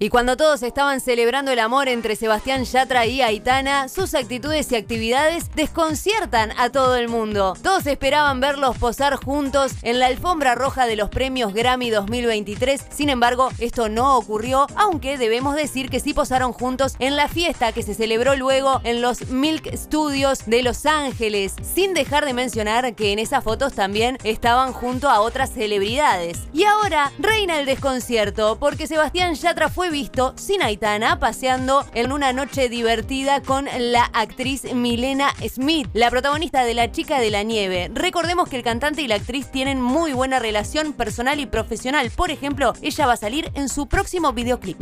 Y cuando todos estaban celebrando el amor entre Sebastián Yatra y Aitana, sus actitudes y actividades desconciertan a todo el mundo. Todos esperaban verlos posar juntos en la alfombra roja de los premios Grammy 2023. Sin embargo, esto no ocurrió, aunque debemos decir que sí posaron juntos en la fiesta que se celebró luego en los Milk Studios de Los Ángeles, sin dejar de mencionar que en esas fotos también estaban junto a otras celebridades. Y ahora reina el desconcierto porque Sebastián Yatra fue visto sin Aitana paseando en una noche divertida con la actriz Milena Smith, la protagonista de La chica de la nieve. Recordemos que el cantante y la actriz tienen muy buena relación personal y profesional. Por ejemplo, ella va a salir en su próximo videoclip.